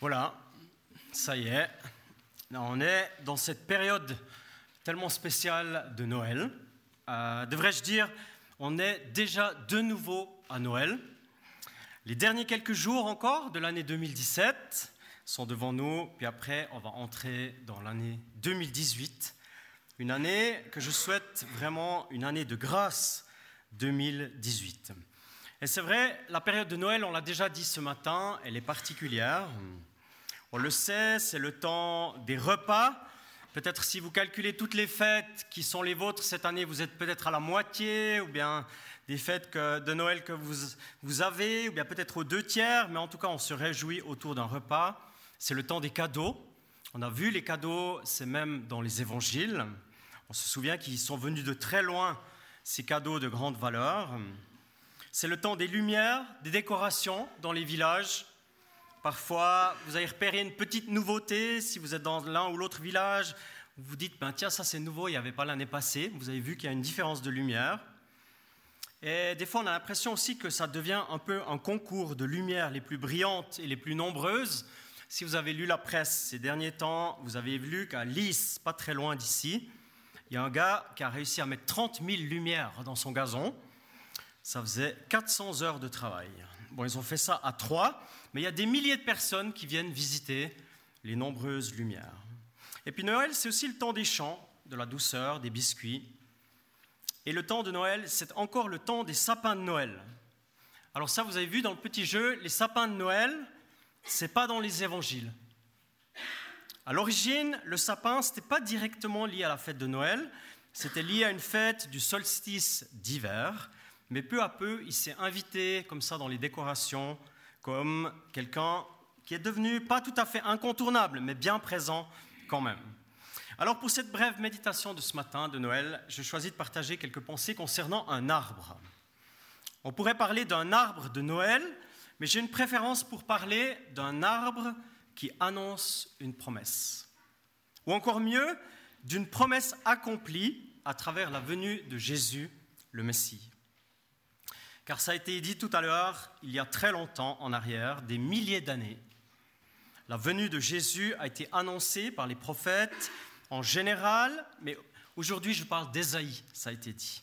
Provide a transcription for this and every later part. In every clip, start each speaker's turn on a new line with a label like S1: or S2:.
S1: Voilà, ça y est, on est dans cette période tellement spéciale de Noël. Euh, devrais-je dire, on est déjà de nouveau à Noël. Les derniers quelques jours encore de l'année 2017 sont devant nous, puis après on va entrer dans l'année 2018, une année que je souhaite vraiment une année de grâce 2018. Et c'est vrai, la période de Noël, on l'a déjà dit ce matin, elle est particulière. On le sait, c'est le temps des repas. Peut-être si vous calculez toutes les fêtes qui sont les vôtres cette année, vous êtes peut-être à la moitié, ou bien des fêtes de Noël que vous, vous avez, ou bien peut-être aux deux tiers, mais en tout cas, on se réjouit autour d'un repas. C'est le temps des cadeaux. On a vu les cadeaux, c'est même dans les évangiles. On se souvient qu'ils sont venus de très loin, ces cadeaux de grande valeur. C'est le temps des lumières, des décorations dans les villages. Parfois, vous avez repéré une petite nouveauté si vous êtes dans l'un ou l'autre village. Vous vous dites, ben, tiens, ça c'est nouveau, il n'y avait pas l'année passée. Vous avez vu qu'il y a une différence de lumière. Et des fois, on a l'impression aussi que ça devient un peu un concours de lumières les plus brillantes et les plus nombreuses. Si vous avez lu la presse ces derniers temps, vous avez vu qu'à Lys, pas très loin d'ici, il y a un gars qui a réussi à mettre 30 000 lumières dans son gazon. Ça faisait 400 heures de travail. Bon, ils ont fait ça à trois, mais il y a des milliers de personnes qui viennent visiter les nombreuses lumières. Et puis Noël, c'est aussi le temps des chants, de la douceur, des biscuits. Et le temps de Noël, c'est encore le temps des sapins de Noël. Alors ça, vous avez vu dans le petit jeu, les sapins de Noël, c'est pas dans les évangiles. À l'origine, le sapin, ce n'était pas directement lié à la fête de Noël, c'était lié à une fête du solstice d'hiver. Mais peu à peu, il s'est invité comme ça dans les décorations, comme quelqu'un qui est devenu pas tout à fait incontournable, mais bien présent quand même. Alors pour cette brève méditation de ce matin de Noël, je choisis de partager quelques pensées concernant un arbre. On pourrait parler d'un arbre de Noël, mais j'ai une préférence pour parler d'un arbre qui annonce une promesse. Ou encore mieux, d'une promesse accomplie à travers la venue de Jésus, le Messie. Car ça a été dit tout à l'heure, il y a très longtemps en arrière, des milliers d'années, la venue de Jésus a été annoncée par les prophètes en général, mais aujourd'hui je parle d'Ésaïe, ça a été dit.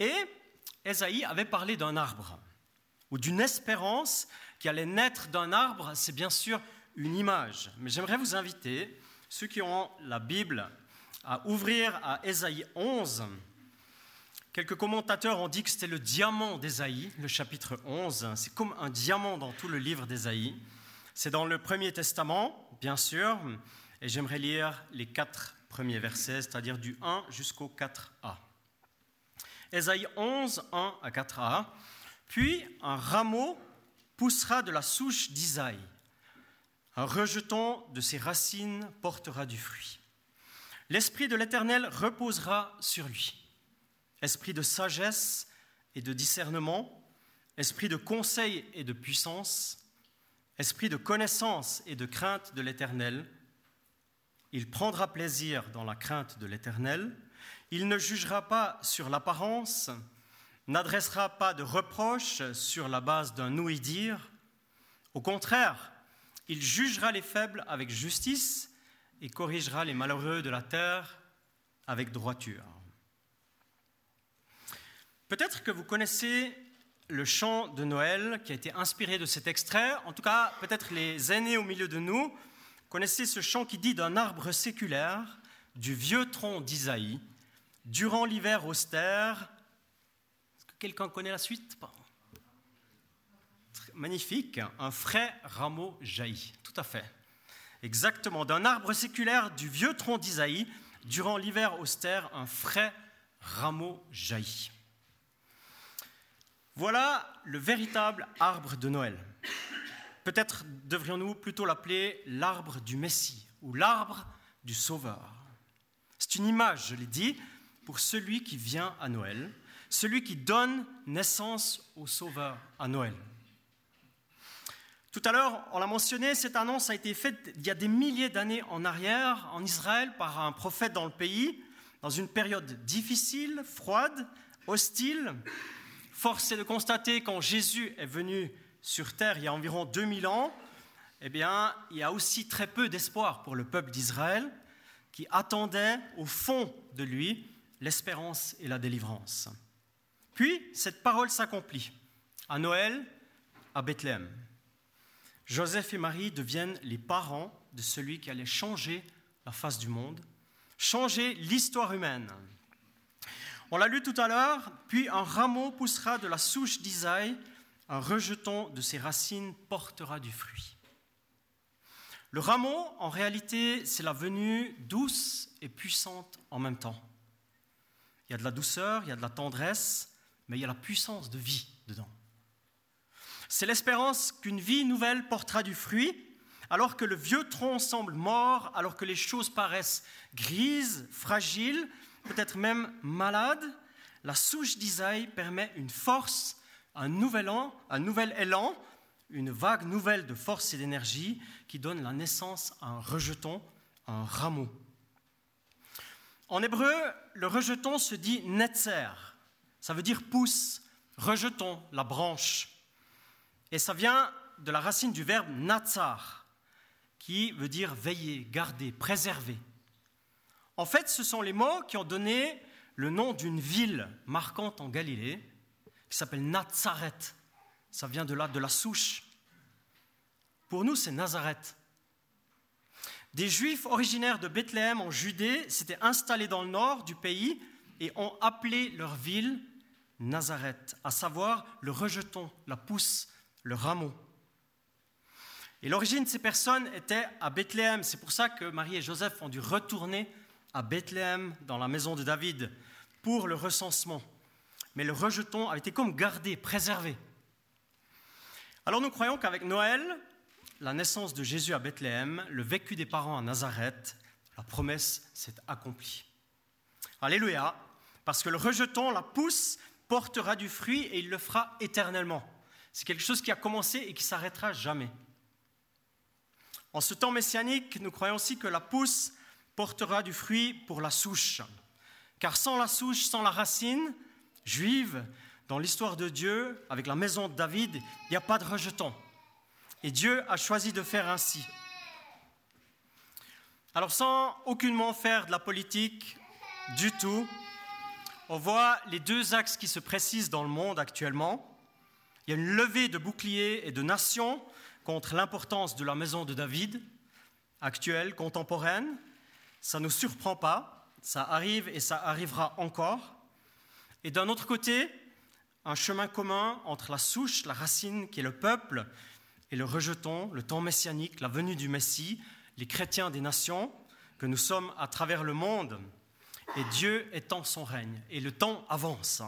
S1: Et Ésaïe avait parlé d'un arbre, ou d'une espérance qui allait naître d'un arbre, c'est bien sûr une image. Mais j'aimerais vous inviter, ceux qui ont la Bible, à ouvrir à Ésaïe 11, Quelques commentateurs ont dit que c'était le diamant d'Ésaïe, le chapitre 11. C'est comme un diamant dans tout le livre d'Ésaïe. C'est dans le Premier Testament, bien sûr, et j'aimerais lire les quatre premiers versets, c'est-à-dire du 1 jusqu'au 4a. Ésaïe 11, 1 à 4a. Puis un rameau poussera de la souche d'Isaïe. Un rejeton de ses racines portera du fruit. L'Esprit de l'Éternel reposera sur lui esprit de sagesse et de discernement, esprit de conseil et de puissance, esprit de connaissance et de crainte de l'Éternel. Il prendra plaisir dans la crainte de l'Éternel. Il ne jugera pas sur l'apparence, n'adressera pas de reproches sur la base d'un ouï-dire. Au contraire, il jugera les faibles avec justice et corrigera les malheureux de la terre avec droiture. Peut-être que vous connaissez le chant de Noël qui a été inspiré de cet extrait. En tout cas, peut-être les aînés au milieu de nous connaissez ce chant qui dit d'un arbre séculaire, du vieux tronc d'Isaïe, durant l'hiver austère. Est-ce que quelqu'un connaît la suite? Magnifique, un frais rameau jaillit. Tout à fait. Exactement, d'un arbre séculaire, du vieux tronc d'Isaïe, durant l'hiver austère, un frais rameau jaillit. Voilà le véritable arbre de Noël. Peut-être devrions-nous plutôt l'appeler l'arbre du Messie ou l'arbre du Sauveur. C'est une image, je l'ai dit, pour celui qui vient à Noël, celui qui donne naissance au Sauveur à Noël. Tout à l'heure, on l'a mentionné, cette annonce a été faite il y a des milliers d'années en arrière en Israël par un prophète dans le pays, dans une période difficile, froide, hostile, Force est de constater quand Jésus est venu sur terre il y a environ 2000 ans, eh bien, il y a aussi très peu d'espoir pour le peuple d'Israël qui attendait au fond de lui l'espérance et la délivrance. Puis, cette parole s'accomplit. À Noël, à Bethléem, Joseph et Marie deviennent les parents de celui qui allait changer la face du monde, changer l'histoire humaine. On l'a lu tout à l'heure, puis un rameau poussera de la souche d'Isaïe, un rejeton de ses racines portera du fruit. Le rameau, en réalité, c'est la venue douce et puissante en même temps. Il y a de la douceur, il y a de la tendresse, mais il y a la puissance de vie dedans. C'est l'espérance qu'une vie nouvelle portera du fruit, alors que le vieux tronc semble mort, alors que les choses paraissent grises, fragiles, peut-être même malades. La souche d'Isaïe permet une force, un nouvel, un nouvel élan, une vague nouvelle de force et d'énergie qui donne la naissance à un rejeton, un rameau. En hébreu, le rejeton se dit netzer. Ça veut dire pousse, rejeton, la branche. Et ça vient de la racine du verbe natsar, qui veut dire veiller, garder, préserver. En fait, ce sont les mots qui ont donné le nom d'une ville marquante en Galilée, qui s'appelle Nazareth. Ça vient de là, de la souche. Pour nous, c'est Nazareth. Des Juifs originaires de Bethléem en Judée s'étaient installés dans le nord du pays et ont appelé leur ville Nazareth, à savoir le rejeton, la pousse, le rameau. Et l'origine de ces personnes était à Bethléem. C'est pour ça que Marie et Joseph ont dû retourner à Bethléem, dans la maison de David, pour le recensement. Mais le rejeton a été comme gardé, préservé. Alors nous croyons qu'avec Noël, la naissance de Jésus à Bethléem, le vécu des parents à Nazareth, la promesse s'est accomplie. Alléluia, parce que le rejeton, la pousse, portera du fruit et il le fera éternellement. C'est quelque chose qui a commencé et qui s'arrêtera jamais. En ce temps messianique, nous croyons aussi que la pousse portera du fruit pour la souche. Car sans la souche, sans la racine juive, dans l'histoire de Dieu, avec la maison de David, il n'y a pas de rejeton. Et Dieu a choisi de faire ainsi. Alors sans aucunement faire de la politique du tout, on voit les deux axes qui se précisent dans le monde actuellement. Il y a une levée de boucliers et de nations contre l'importance de la maison de David, actuelle, contemporaine. Ça ne surprend pas, ça arrive et ça arrivera encore. Et d'un autre côté, un chemin commun entre la souche, la racine qui est le peuple, et le rejeton, le temps messianique, la venue du Messie, les chrétiens des nations, que nous sommes à travers le monde, et Dieu étend son règne, et le temps avance.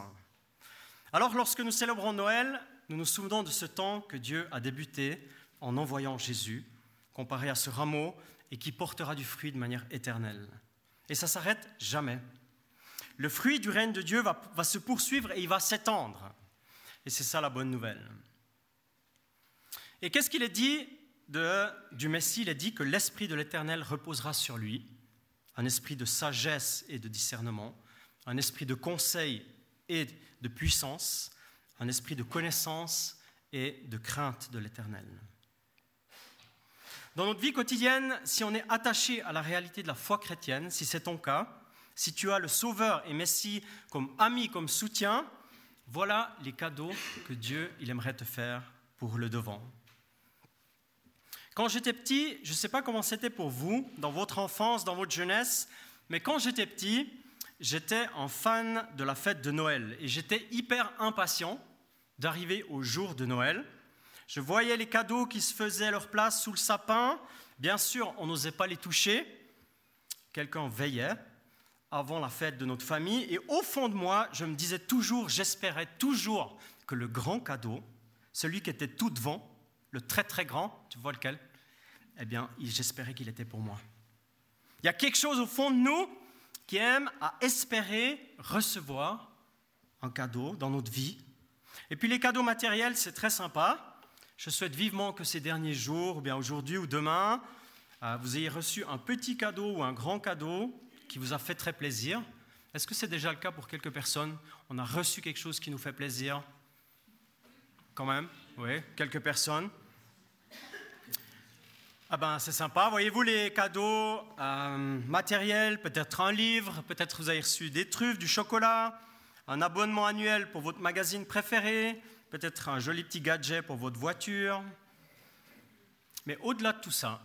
S1: Alors lorsque nous célébrons Noël, nous nous souvenons de ce temps que Dieu a débuté en envoyant Jésus, comparé à ce rameau, et qui portera du fruit de manière éternelle. Et ça s'arrête jamais. Le fruit du règne de Dieu va, va se poursuivre et il va s'étendre. Et c'est ça la bonne nouvelle. Et qu'est-ce qu'il est dit de, du Messie? Il est dit que l'Esprit de l'Éternel reposera sur lui, un esprit de sagesse et de discernement, un esprit de conseil et de puissance, un esprit de connaissance et de crainte de l'Éternel. Dans notre vie quotidienne, si on est attaché à la réalité de la foi chrétienne, si c'est ton cas, si tu as le Sauveur et Messie comme ami, comme soutien, voilà les cadeaux que Dieu il aimerait te faire pour le devant. Quand j'étais petit, je ne sais pas comment c'était pour vous, dans votre enfance, dans votre jeunesse, mais quand j'étais petit, j'étais un fan de la fête de Noël et j'étais hyper impatient d'arriver au jour de Noël. Je voyais les cadeaux qui se faisaient leur place sous le sapin. Bien sûr, on n'osait pas les toucher. Quelqu'un veillait avant la fête de notre famille. Et au fond de moi, je me disais toujours, j'espérais toujours que le grand cadeau, celui qui était tout devant, le très très grand, tu vois lequel? Eh bien, j'espérais qu'il était pour moi. Il y a quelque chose au fond de nous qui aime à espérer recevoir un cadeau dans notre vie. Et puis les cadeaux matériels, c'est très sympa. Je souhaite vivement que ces derniers jours, ou bien aujourd'hui ou demain, euh, vous ayez reçu un petit cadeau ou un grand cadeau qui vous a fait très plaisir. Est-ce que c'est déjà le cas pour quelques personnes? On a reçu quelque chose qui nous fait plaisir Quand même Oui, quelques personnes. Ah ben c'est sympa, voyez-vous les cadeaux euh, matériels, peut-être un livre, peut-être vous avez reçu des truffes, du chocolat, un abonnement annuel pour votre magazine préféré, peut-être un joli petit gadget pour votre voiture. Mais au-delà de tout ça,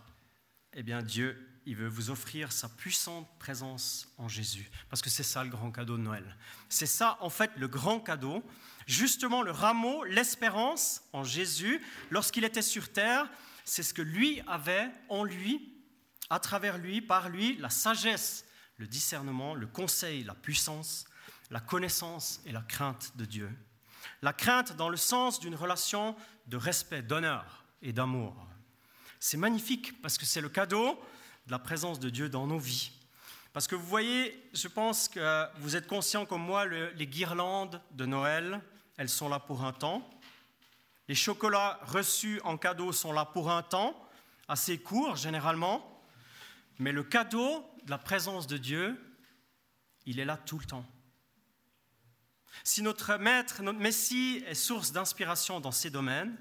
S1: eh bien Dieu, il veut vous offrir sa puissante présence en Jésus, parce que c'est ça le grand cadeau de Noël. C'est ça en fait le grand cadeau, justement le rameau, l'espérance en Jésus, lorsqu'il était sur terre, c'est ce que lui avait en lui, à travers lui, par lui, la sagesse, le discernement, le conseil, la puissance, la connaissance et la crainte de Dieu. La crainte dans le sens d'une relation de respect, d'honneur et d'amour. C'est magnifique parce que c'est le cadeau de la présence de Dieu dans nos vies. Parce que vous voyez, je pense que vous êtes conscients comme moi, les guirlandes de Noël, elles sont là pour un temps. Les chocolats reçus en cadeau sont là pour un temps, assez court généralement, mais le cadeau de la présence de Dieu, il est là tout le temps. Si notre maître, notre Messie est source d'inspiration dans ces domaines,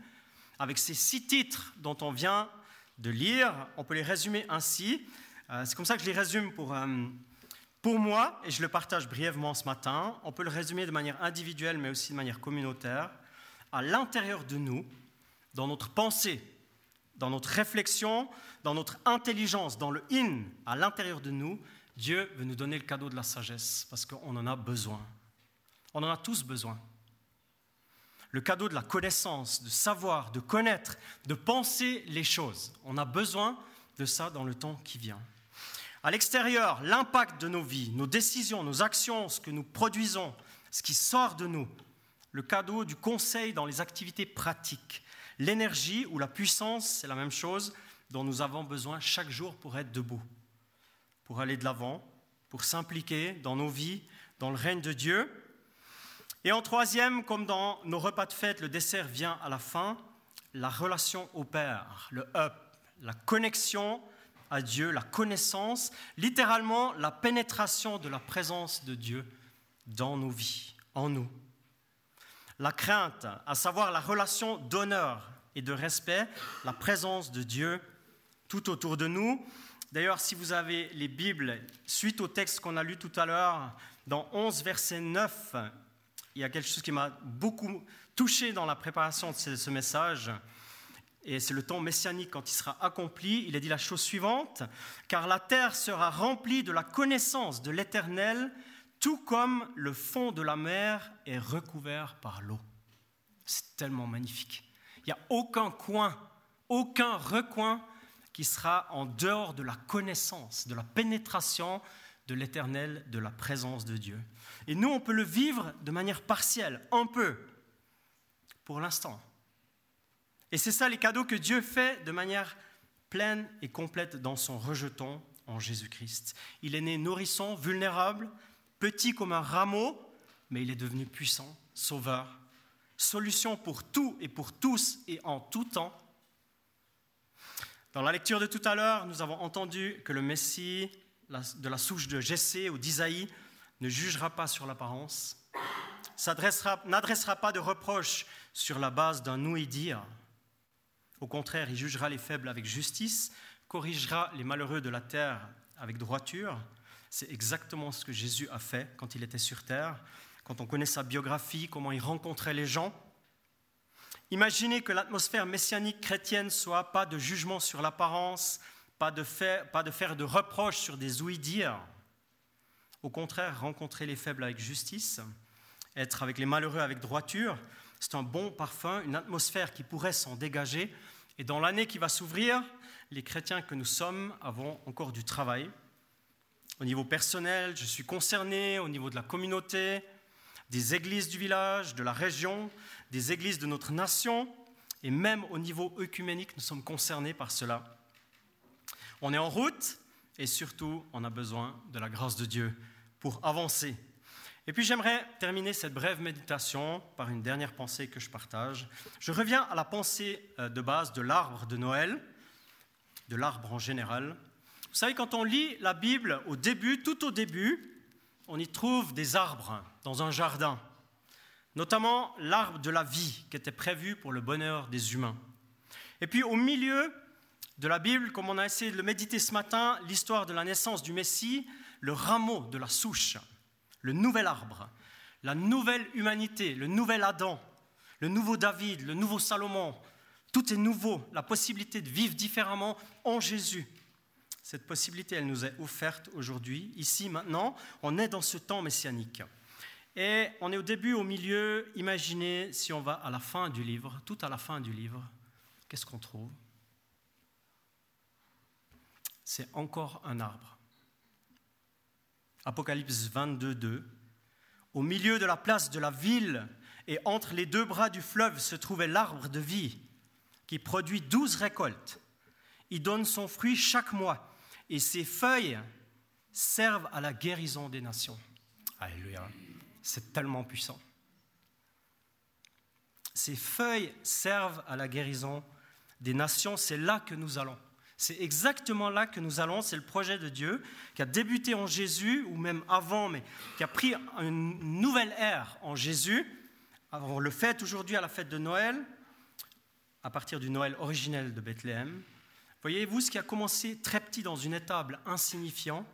S1: avec ces six titres dont on vient de lire, on peut les résumer ainsi. Euh, c'est comme ça que je les résume pour, euh, pour moi, et je le partage brièvement ce matin. On peut le résumer de manière individuelle, mais aussi de manière communautaire à l'intérieur de nous, dans notre pensée, dans notre réflexion, dans notre intelligence, dans le in, à l'intérieur de nous, Dieu veut nous donner le cadeau de la sagesse parce qu'on en a besoin. On en a tous besoin. Le cadeau de la connaissance, de savoir, de connaître, de penser les choses. On a besoin de ça dans le temps qui vient. À l'extérieur, l'impact de nos vies, nos décisions, nos actions, ce que nous produisons, ce qui sort de nous, le cadeau du conseil dans les activités pratiques. L'énergie ou la puissance, c'est la même chose dont nous avons besoin chaque jour pour être debout, pour aller de l'avant, pour s'impliquer dans nos vies, dans le règne de Dieu. Et en troisième, comme dans nos repas de fête, le dessert vient à la fin, la relation au Père, le up, la connexion à Dieu, la connaissance, littéralement la pénétration de la présence de Dieu dans nos vies, en nous la crainte, à savoir la relation d'honneur et de respect, la présence de Dieu tout autour de nous. D'ailleurs, si vous avez les Bibles, suite au texte qu'on a lu tout à l'heure, dans 11, verset 9, il y a quelque chose qui m'a beaucoup touché dans la préparation de ce, message. Et c'est le temps messianique quand il sera accompli. Il a dit la chose suivante, car la terre sera remplie de la connaissance de l'Éternel tout comme le fond de la mer est recouvert par l'eau. C'est tellement magnifique. Il n'y a aucun coin, aucun recoin qui sera en dehors de la connaissance, de la pénétration de l'éternel, de la présence de Dieu. Et nous, on peut le vivre de manière partielle, un peu, pour l'instant. Et c'est ça les cadeaux que Dieu fait de manière pleine et complète dans son rejeton en Jésus-Christ. Il est né nourrisson, vulnérable, petit comme un rameau, mais il est devenu puissant, sauveur, solution pour tout et pour tous et en tout temps. Dans la lecture de tout à l'heure, nous avons entendu que le Messie de la souche de Jessé ou d'Isaïe ne jugera pas sur l'apparence, n'adressera pas de reproches sur la base d'un nous et dire. Au contraire, il jugera les faibles avec justice, corrigera les malheureux de la terre avec droiture, c'est exactement ce que Jésus a fait quand il était sur terre, quand on connaît sa biographie, comment il rencontrait les gens. Imaginez que l'atmosphère messianique chrétienne soit pas de jugement sur l'apparence, pas de, faire de reproches sur des ouï-dire. Au contraire, rencontrer les faibles avec justice, être avec les malheureux avec droiture, c'est un bon parfum, une atmosphère qui pourrait s'en dégager. Et dans l'année qui va s'ouvrir, les chrétiens que nous sommes avons encore du travail au niveau personnel, je suis concerné au niveau de la communauté, des églises du village, de la région, des églises de notre nation, et même au niveau œcuménique, nous sommes concernés par cela. On est en route, et surtout, on a besoin de la grâce de Dieu pour avancer. Et puis j'aimerais terminer cette brève méditation par une dernière pensée que je partage. Je reviens à la pensée euh, de base de l'arbre de Noël, de l'arbre en général, vous savez, quand on lit la Bible au début, tout au début, on y trouve des arbres dans un jardin, notamment l'arbre de la vie qui était prévu pour le bonheur des humains. Et puis au milieu, de la Bible, comme on a essayé de le méditer ce matin, l'histoire de la naissance du Messie, le rameau de la souche, le nouvel arbre, la nouvelle humanité, le nouvel Adam, le nouveau David, le nouveau Salomon. Tout est nouveau, la possibilité de vivre différemment en Jésus. Cette possibilité, elle nous est offerte aujourd'hui, ici, maintenant. On est dans ce temps messianique. Et on est au début, au milieu. Imaginez si on va à la fin du livre, tout à la fin du livre, qu'est-ce qu'on trouve? C'est encore un arbre. Apocalypse 22, 2. Au milieu de la place de la ville et entre les deux bras du fleuve se trouvait l'arbre de vie qui produit douze récoltes. Il donne son fruit chaque mois et ses feuilles servent à la guérison des nations. Alléluia. C'est tellement puissant. Ces feuilles servent à la guérison des nations. C'est là que nous allons. C'est exactement là que nous allons. C'est le projet de Dieu qui a débuté en Jésus, ou même avant, mais qui a pris une nouvelle ère en Jésus. On le fait aujourd'hui à la fête de Noël, à partir du Noël originel de Bethléem. Voyez-vous, ce qui a commencé très petit dans une étable insignifiant,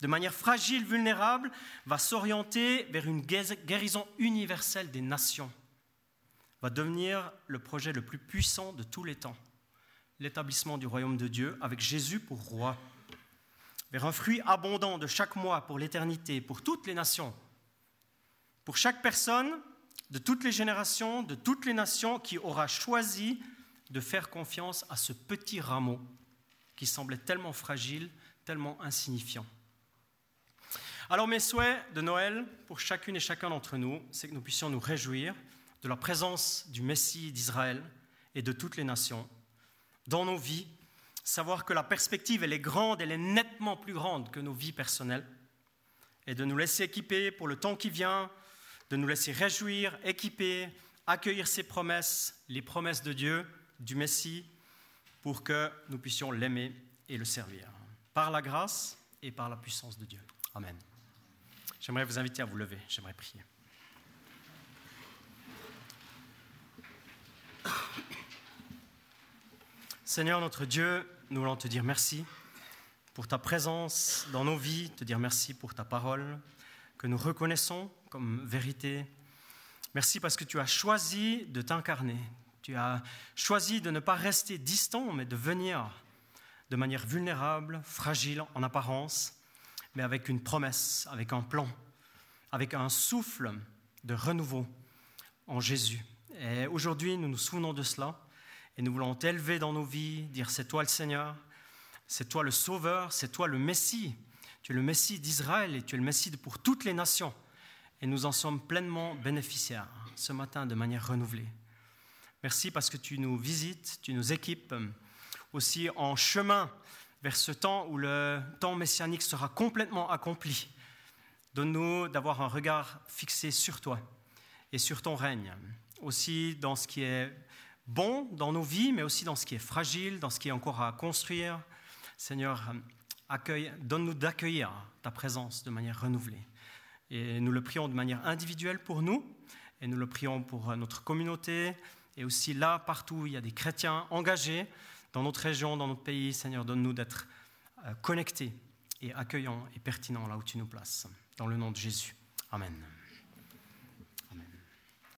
S1: de manière fragile, vulnérable, va s'orienter vers une guérison universelle des nations, va devenir le projet le plus puissant de tous les temps, l'établissement du royaume de Dieu avec Jésus pour roi, vers un fruit abondant de chaque mois pour l'éternité, pour toutes les nations, pour chaque personne de toutes les générations, de toutes les nations qui aura choisi de faire confiance à ce petit rameau qui semblait tellement fragile, tellement insignifiant. Alors mes souhaits de Noël pour chacune et chacun d'entre nous, c'est que nous puissions nous réjouir de la présence du Messie d'Israël et de toutes les nations dans nos vies, savoir que la perspective, elle est grande, elle est nettement plus grande que nos vies personnelles, et de nous laisser équiper pour le temps qui vient, de nous laisser réjouir, équiper, accueillir ses promesses, les promesses de Dieu, du Messie, pour que nous puissions l'aimer et le servir, par la grâce et par la puissance de Dieu. Amen. J'aimerais vous inviter à vous lever, j'aimerais prier. Seigneur notre Dieu, nous voulons te dire merci pour ta présence dans nos vies, te dire merci pour ta parole que nous reconnaissons comme vérité. Merci parce que tu as choisi de t'incarner, tu as choisi de ne pas rester distant, mais de venir de manière vulnérable, fragile en apparence, mais avec une promesse, avec un plan, avec un souffle de renouveau en Jésus. Et aujourd'hui, nous nous souvenons de cela et nous voulons t'élever dans nos vies, dire c'est toi le Seigneur, c'est toi le Sauveur, c'est toi le Messie. Tu es le Messie d'Israël et tu es le Messie pour toutes les nations. Et nous en sommes pleinement bénéficiaires ce matin de manière renouvelée. Merci parce que tu nous visites, tu nous équipes aussi en chemin vers ce temps où le temps messianique sera complètement accompli. Donne-nous d'avoir un regard fixé sur toi et sur ton règne, aussi dans ce qui est bon dans nos vies, mais aussi dans ce qui est fragile, dans ce qui est encore à construire. Seigneur, accueille, donne-nous d'accueillir ta présence de manière renouvelée. Et nous le prions de manière individuelle pour nous, et nous le prions pour notre communauté, et aussi là, partout où il y a des chrétiens engagés, dans notre région, dans notre pays, Seigneur, donne-nous d'être euh, connectés et accueillants et pertinents là où tu nous places. Dans le nom de Jésus. Amen.